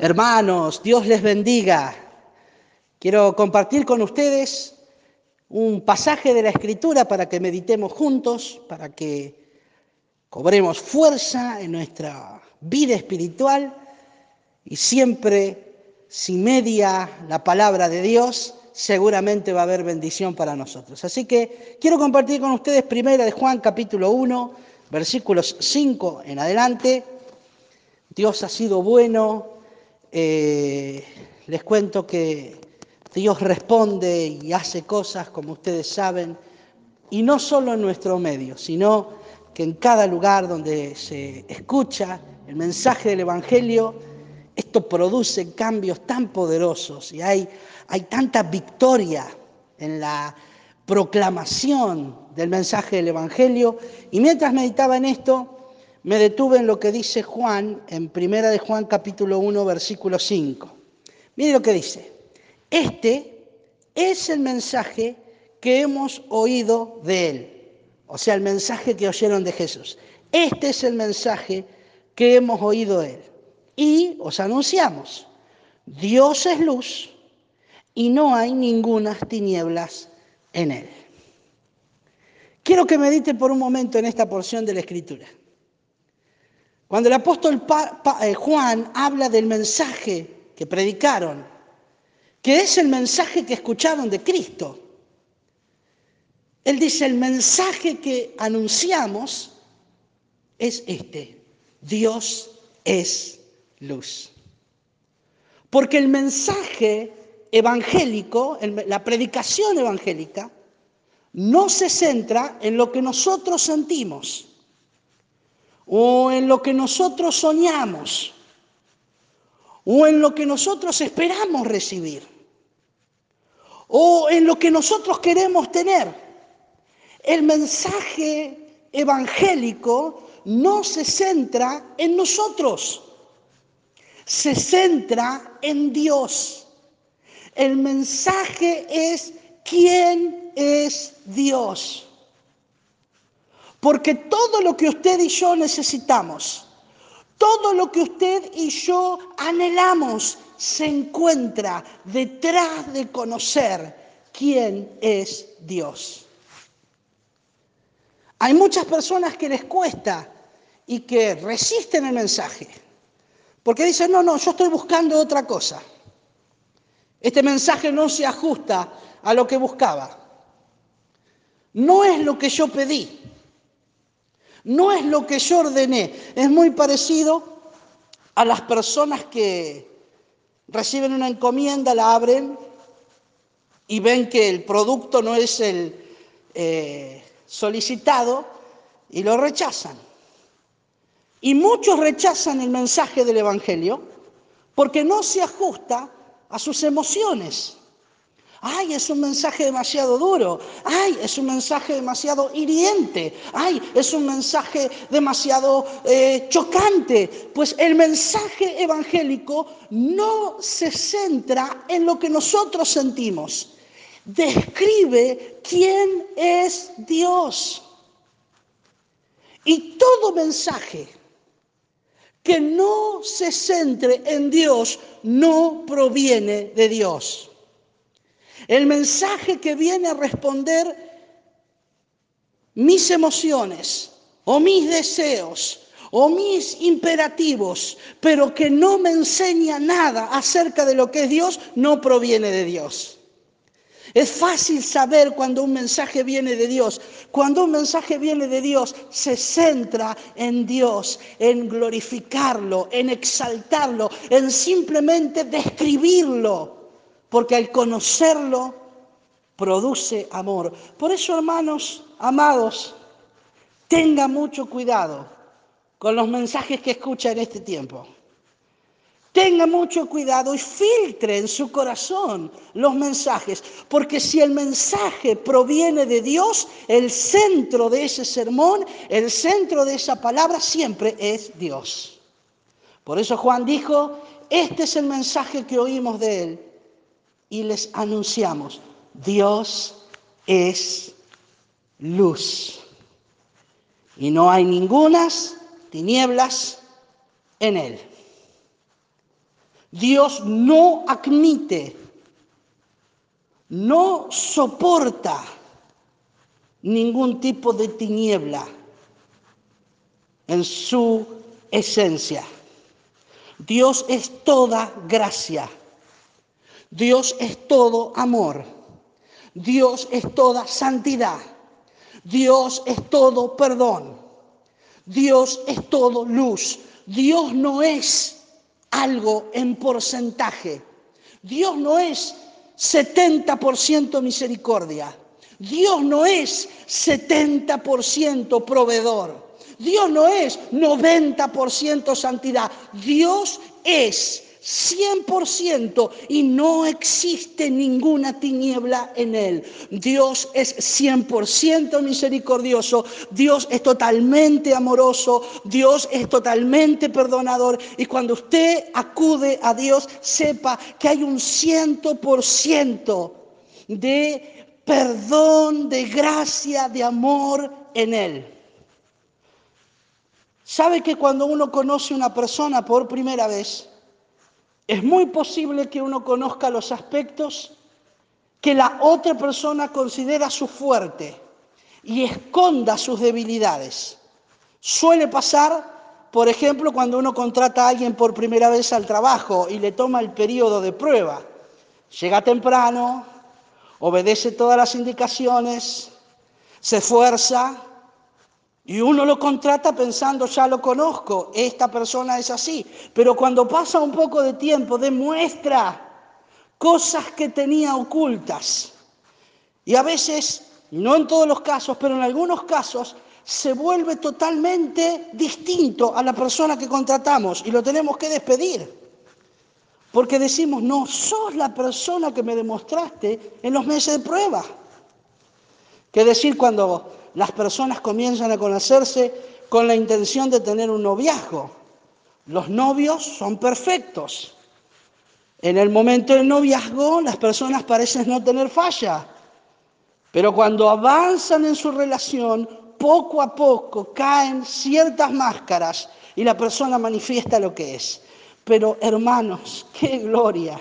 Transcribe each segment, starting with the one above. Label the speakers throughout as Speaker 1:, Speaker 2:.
Speaker 1: Hermanos, Dios les bendiga. Quiero compartir con ustedes un pasaje de la Escritura para que meditemos juntos, para que cobremos fuerza en nuestra vida espiritual y siempre si media la palabra de Dios, seguramente va a haber bendición para nosotros. Así que quiero compartir con ustedes primera de Juan capítulo 1, versículos 5 en adelante. Dios ha sido bueno, eh, les cuento que Dios responde y hace cosas, como ustedes saben, y no solo en nuestro medio, sino que en cada lugar donde se escucha el mensaje del Evangelio, esto produce cambios tan poderosos y hay, hay tanta victoria en la proclamación del mensaje del Evangelio. Y mientras meditaba en esto, me detuve en lo que dice Juan en Primera de Juan capítulo 1 versículo 5. Mire lo que dice. Este es el mensaje que hemos oído de él. O sea, el mensaje que oyeron de Jesús. Este es el mensaje que hemos oído de él. Y os anunciamos, Dios es luz y no hay ninguna tinieblas en él. Quiero que medite por un momento en esta porción de la Escritura. Cuando el apóstol eh, Juan habla del mensaje que predicaron, que es el mensaje que escucharon de Cristo, él dice, el mensaje que anunciamos es este, Dios es luz. Porque el mensaje evangélico, la predicación evangélica, no se centra en lo que nosotros sentimos o en lo que nosotros soñamos, o en lo que nosotros esperamos recibir, o en lo que nosotros queremos tener. El mensaje evangélico no se centra en nosotros, se centra en Dios. El mensaje es quién es Dios. Porque todo lo que usted y yo necesitamos, todo lo que usted y yo anhelamos, se encuentra detrás de conocer quién es Dios. Hay muchas personas que les cuesta y que resisten el mensaje, porque dicen, no, no, yo estoy buscando otra cosa. Este mensaje no se ajusta a lo que buscaba. No es lo que yo pedí. No es lo que yo ordené, es muy parecido a las personas que reciben una encomienda, la abren y ven que el producto no es el eh, solicitado y lo rechazan. Y muchos rechazan el mensaje del Evangelio porque no se ajusta a sus emociones. Ay, es un mensaje demasiado duro. Ay, es un mensaje demasiado hiriente. Ay, es un mensaje demasiado eh, chocante. Pues el mensaje evangélico no se centra en lo que nosotros sentimos. Describe quién es Dios. Y todo mensaje que no se centre en Dios no proviene de Dios. El mensaje que viene a responder mis emociones o mis deseos o mis imperativos, pero que no me enseña nada acerca de lo que es Dios, no proviene de Dios. Es fácil saber cuando un mensaje viene de Dios. Cuando un mensaje viene de Dios, se centra en Dios, en glorificarlo, en exaltarlo, en simplemente describirlo porque al conocerlo produce amor. Por eso, hermanos, amados, tenga mucho cuidado con los mensajes que escucha en este tiempo. Tenga mucho cuidado y filtre en su corazón los mensajes, porque si el mensaje proviene de Dios, el centro de ese sermón, el centro de esa palabra siempre es Dios. Por eso Juan dijo, este es el mensaje que oímos de Él y les anunciamos, Dios es luz y no hay ningunas tinieblas en él. Dios no admite, no soporta ningún tipo de tiniebla en su esencia. Dios es toda gracia. Dios es todo amor. Dios es toda santidad. Dios es todo perdón. Dios es todo luz. Dios no es algo en porcentaje. Dios no es 70% misericordia. Dios no es 70% proveedor. Dios no es 90% santidad. Dios es 100% y no existe ninguna tiniebla en él. Dios es 100% misericordioso, Dios es totalmente amoroso, Dios es totalmente perdonador y cuando usted acude a Dios, sepa que hay un 100% de perdón, de gracia, de amor en él. ¿Sabe que cuando uno conoce a una persona por primera vez, es muy posible que uno conozca los aspectos que la otra persona considera su fuerte y esconda sus debilidades. Suele pasar, por ejemplo, cuando uno contrata a alguien por primera vez al trabajo y le toma el periodo de prueba. Llega temprano, obedece todas las indicaciones, se esfuerza, y uno lo contrata pensando, ya lo conozco, esta persona es así. Pero cuando pasa un poco de tiempo, demuestra cosas que tenía ocultas. Y a veces, no en todos los casos, pero en algunos casos, se vuelve totalmente distinto a la persona que contratamos y lo tenemos que despedir. Porque decimos, no sos la persona que me demostraste en los meses de prueba. ¿Qué decir cuando las personas comienzan a conocerse con la intención de tener un noviazgo. Los novios son perfectos. En el momento del noviazgo las personas parecen no tener falla, pero cuando avanzan en su relación, poco a poco caen ciertas máscaras y la persona manifiesta lo que es. Pero hermanos, qué gloria,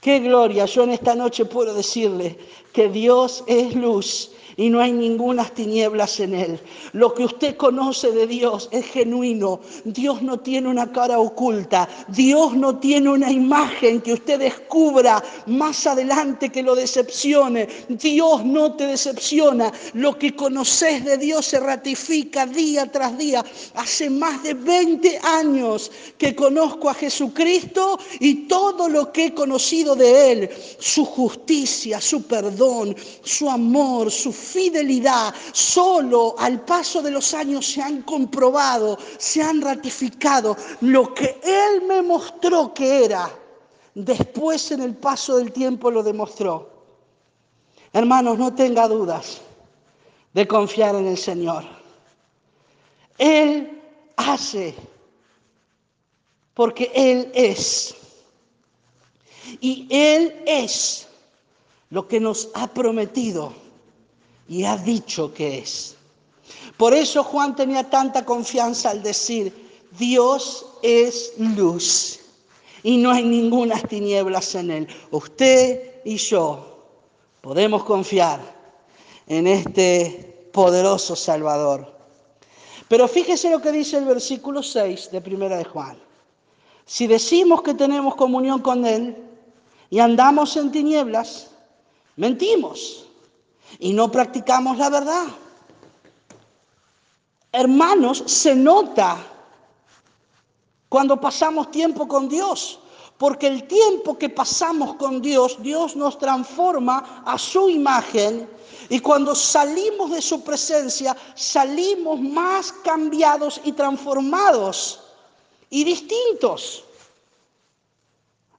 Speaker 1: qué gloria. Yo en esta noche puedo decirle que Dios es luz y no hay ninguna tinieblas en él. Lo que usted conoce de Dios es genuino. Dios no tiene una cara oculta. Dios no tiene una imagen que usted descubra más adelante que lo decepcione. Dios no te decepciona. Lo que conoces de Dios se ratifica día tras día. Hace más de 20 años que conozco a Jesucristo y todo lo que he conocido de Él, su justicia, su perdón, su amor, su fidelidad solo al paso de los años se han comprobado, se han ratificado. Lo que Él me mostró que era, después en el paso del tiempo lo demostró. Hermanos, no tenga dudas de confiar en el Señor. Él hace porque Él es. Y Él es lo que nos ha prometido y ha dicho que es. Por eso Juan tenía tanta confianza al decir, Dios es luz y no hay ninguna tinieblas en él. Usted y yo podemos confiar en este poderoso Salvador. Pero fíjese lo que dice el versículo 6 de Primera de Juan. Si decimos que tenemos comunión con Él y andamos en tinieblas, mentimos y no practicamos la verdad. Hermanos, se nota cuando pasamos tiempo con Dios, porque el tiempo que pasamos con Dios, Dios nos transforma a su imagen y cuando salimos de su presencia, salimos más cambiados y transformados y distintos.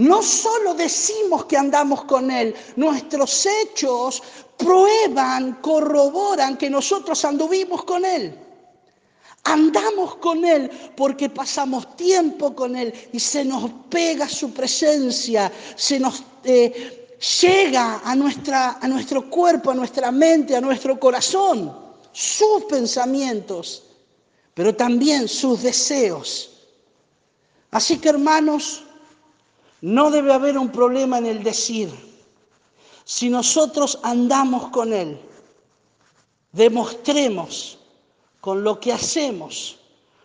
Speaker 1: No solo decimos que andamos con Él, nuestros hechos prueban, corroboran que nosotros anduvimos con Él. Andamos con Él porque pasamos tiempo con Él y se nos pega su presencia, se nos eh, llega a, nuestra, a nuestro cuerpo, a nuestra mente, a nuestro corazón, sus pensamientos, pero también sus deseos. Así que hermanos, No debe haber un problema en el decir. Si nosotros andamos con Él, demostremos con lo que hacemos,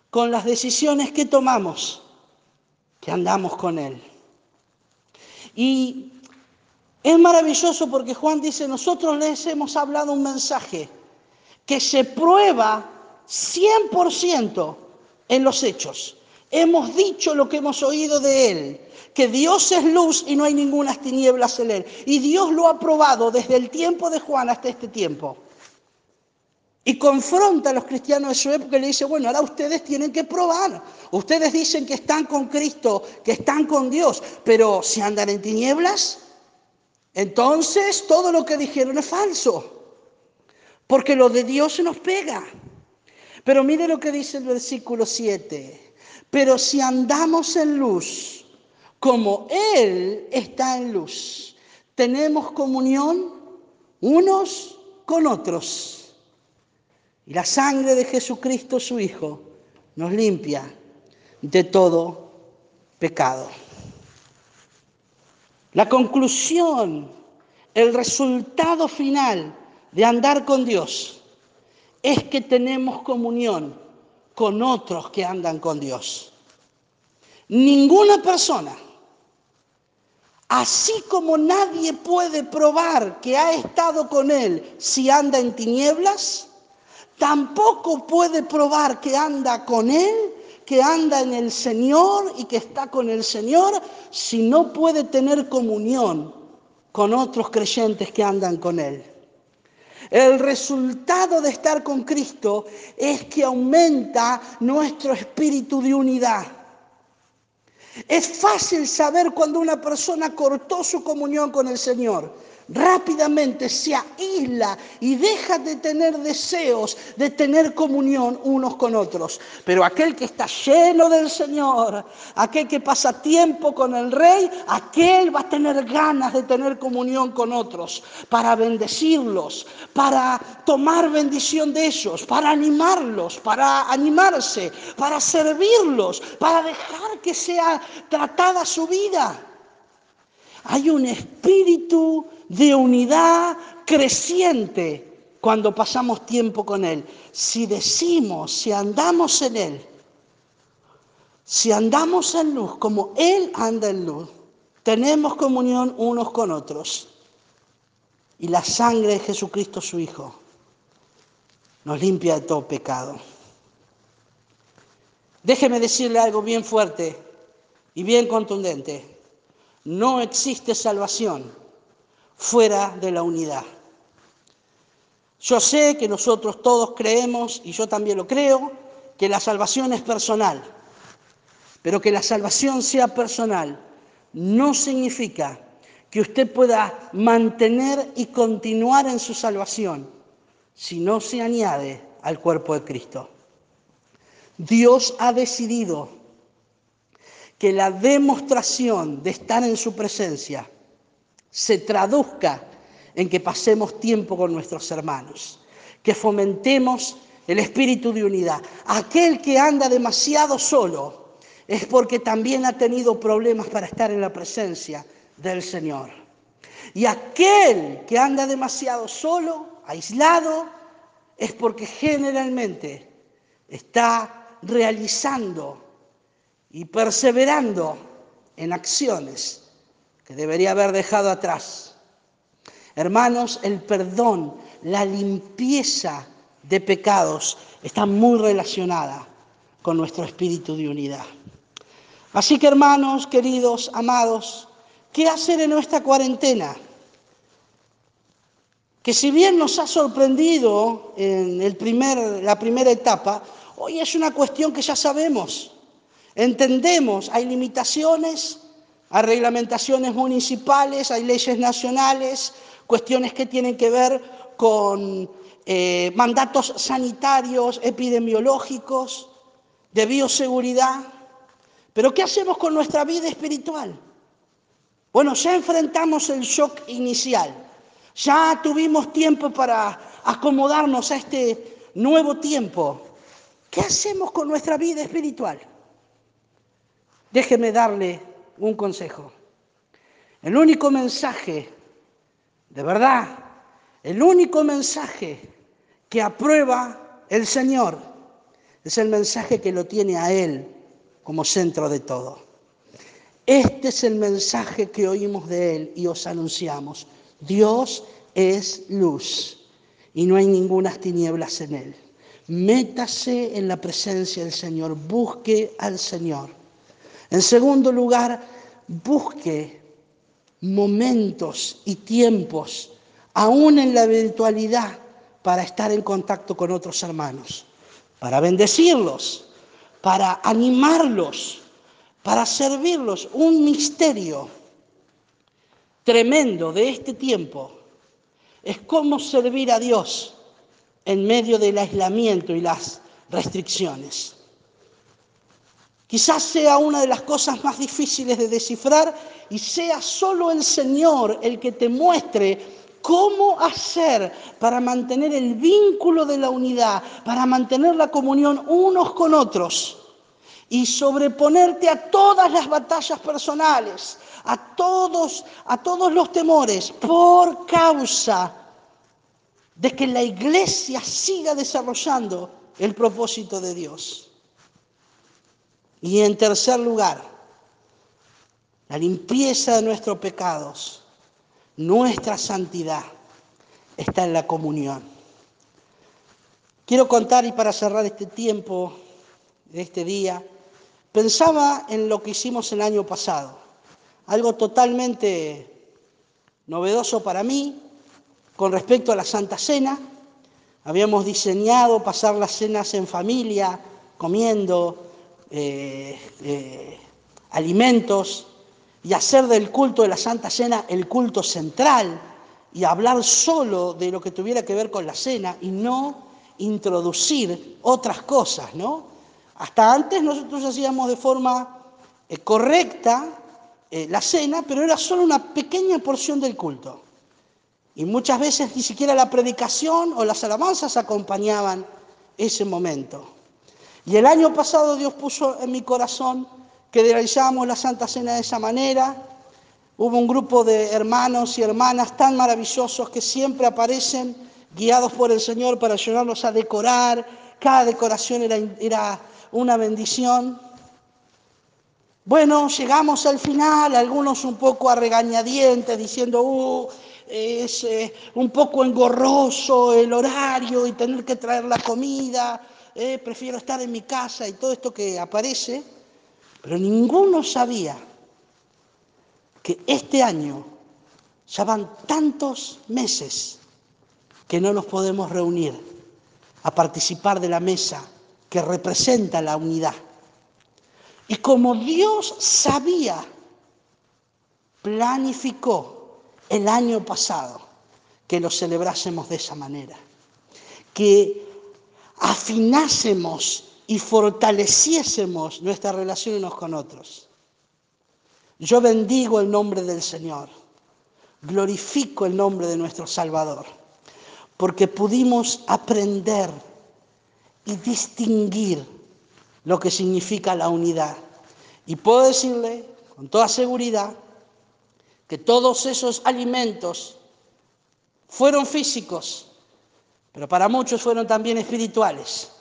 Speaker 1: con las decisiones que tomamos, que andamos con Él. Y es maravilloso porque Juan dice, nosotros les hemos hablado un mensaje que se prueba 100% en los hechos. Hemos dicho lo que hemos oído de Él, que Dios es luz y no hay ninguna tinieblas en Él. Y Dios lo ha probado desde el tiempo de Juan hasta este tiempo. Y confronta a los cristianos de su época y le dice, bueno, ahora ustedes tienen que probar. Ustedes dicen que están con Cristo, que están con Dios, pero si andan en tinieblas, entonces todo lo que dijeron es falso. Porque lo de Dios se nos pega. Pero mire lo que dice el versículo 7. Pero si andamos en luz, como Él está en luz, tenemos comunión unos con otros y la sangre de Jesucristo, su Hijo, nos limpia de todo pecado. La conclusión, el resultado final de andar con Dios es que tenemos comunión con otros que andan con Dios. Ninguna persona, así como nadie puede probar que ha estado con Él si anda en tinieblas, tampoco puede probar que anda con Él, que anda en el Señor y que está con el Señor, si no puede tener comunión con otros creyentes que andan con Él. El resultado de estar con Cristo es que aumenta nuestro espíritu de unidad. Es fácil saber cuando una persona cortó su comunión con el Señor rápidamente se aísla y deja de tener deseos de tener comunión unos con otros. Pero aquel que está lleno del Señor, aquel que pasa tiempo con el Rey, aquel va a tener ganas de tener comunión con otros, para bendecirlos, para tomar bendición de ellos, para animarlos, para animarse, para servirlos, para dejar que sea tratada su vida. Hay un espíritu de unidad creciente cuando pasamos tiempo con Él. Si decimos, si andamos en Él, si andamos en luz como Él anda en luz, tenemos comunión unos con otros. Y la sangre de Jesucristo su Hijo nos limpia de todo pecado. Déjeme decirle algo bien fuerte y bien contundente. No existe salvación fuera de la unidad. Yo sé que nosotros todos creemos, y yo también lo creo, que la salvación es personal, pero que la salvación sea personal no significa que usted pueda mantener y continuar en su salvación si no se añade al cuerpo de Cristo. Dios ha decidido que la demostración de estar en su presencia se traduzca en que pasemos tiempo con nuestros hermanos, que fomentemos el espíritu de unidad. Aquel que anda demasiado solo es porque también ha tenido problemas para estar en la presencia del Señor. Y aquel que anda demasiado solo, aislado, es porque generalmente está realizando y perseverando en acciones que debería haber dejado atrás. Hermanos, el perdón, la limpieza de pecados está muy relacionada con nuestro espíritu de unidad. Así que hermanos, queridos, amados, ¿qué hacer en nuestra cuarentena? Que si bien nos ha sorprendido en el primer, la primera etapa, hoy es una cuestión que ya sabemos. Entendemos, hay limitaciones, hay reglamentaciones municipales, hay leyes nacionales, cuestiones que tienen que ver con eh, mandatos sanitarios, epidemiológicos, de bioseguridad. Pero ¿qué hacemos con nuestra vida espiritual? Bueno, ya enfrentamos el shock inicial, ya tuvimos tiempo para acomodarnos a este nuevo tiempo. ¿Qué hacemos con nuestra vida espiritual? Déjeme darle un consejo. El único mensaje, de verdad, el único mensaje que aprueba el Señor es el mensaje que lo tiene a Él como centro de todo. Este es el mensaje que oímos de Él y os anunciamos. Dios es luz y no hay ninguna tinieblas en Él. Métase en la presencia del Señor, busque al Señor. En segundo lugar, busque momentos y tiempos, aún en la eventualidad, para estar en contacto con otros hermanos, para bendecirlos, para animarlos, para servirlos. Un misterio tremendo de este tiempo es cómo servir a Dios en medio del aislamiento y las restricciones. Quizás sea una de las cosas más difíciles de descifrar y sea solo el Señor el que te muestre cómo hacer para mantener el vínculo de la unidad, para mantener la comunión unos con otros y sobreponerte a todas las batallas personales, a todos, a todos los temores por causa de que la iglesia siga desarrollando el propósito de Dios. Y en tercer lugar, la limpieza de nuestros pecados, nuestra santidad, está en la comunión. Quiero contar, y para cerrar este tiempo, este día, pensaba en lo que hicimos el año pasado, algo totalmente novedoso para mí con respecto a la Santa Cena. Habíamos diseñado pasar las cenas en familia, comiendo, eh, eh, alimentos y hacer del culto de la Santa Cena el culto central y hablar solo de lo que tuviera que ver con la cena y no introducir otras cosas, ¿no? Hasta antes nosotros hacíamos de forma eh, correcta la cena, pero era solo una pequeña porción del culto. Y muchas veces ni siquiera la predicación o las alabanzas acompañaban ese momento. Y el año pasado Dios puso en mi corazón que realizábamos la Santa Cena de esa manera. Hubo un grupo de hermanos y hermanas tan maravillosos que siempre aparecen guiados por el Señor para ayudarnos a decorar. Cada decoración era, una bendición. Bueno, llegamos al final, algunos un poco a regañadientes, diciendo, uh, es eh, un poco engorroso el horario y tener que traer la comida, eh, prefiero estar en mi casa y todo esto que aparece, pero ninguno sabía que este año ya van tantos meses que no nos podemos reunir a participar de la mesa que representa la unidad. Y como Dios sabía, planificó el año pasado que lo celebrásemos de esa manera, que afinásemos y fortaleciésemos nuestra relación unos con otros. Yo bendigo el nombre del Señor, glorifico el nombre de nuestro Salvador, porque pudimos aprender y distinguir lo que significa la unidad. Y puedo decirle con toda seguridad que todos esos alimentos fueron físicos, pero para muchos fueron también espirituales.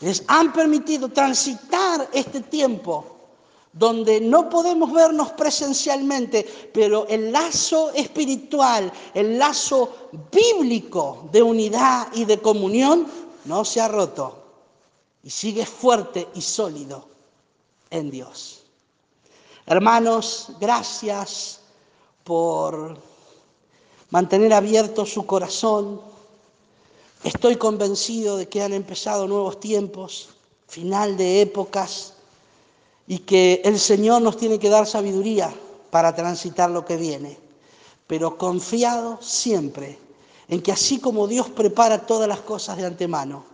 Speaker 1: Les han permitido transitar este tiempo donde no podemos vernos presencialmente, pero el lazo espiritual, el lazo bíblico de unidad y de comunión no se ha roto y sigue fuerte y sólido en Dios. Hermanos, gracias por mantener abierto su corazón. Estoy convencido de que han empezado nuevos tiempos, final de épocas, y que el Señor nos tiene que dar sabiduría para transitar lo que viene, pero confiado siempre en que así como Dios prepara todas las cosas de antemano,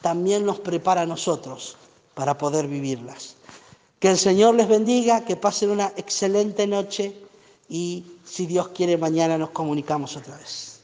Speaker 1: también nos prepara a nosotros para poder vivirlas. Que el Señor les bendiga, que pasen una excelente noche y si Dios quiere mañana nos comunicamos otra vez.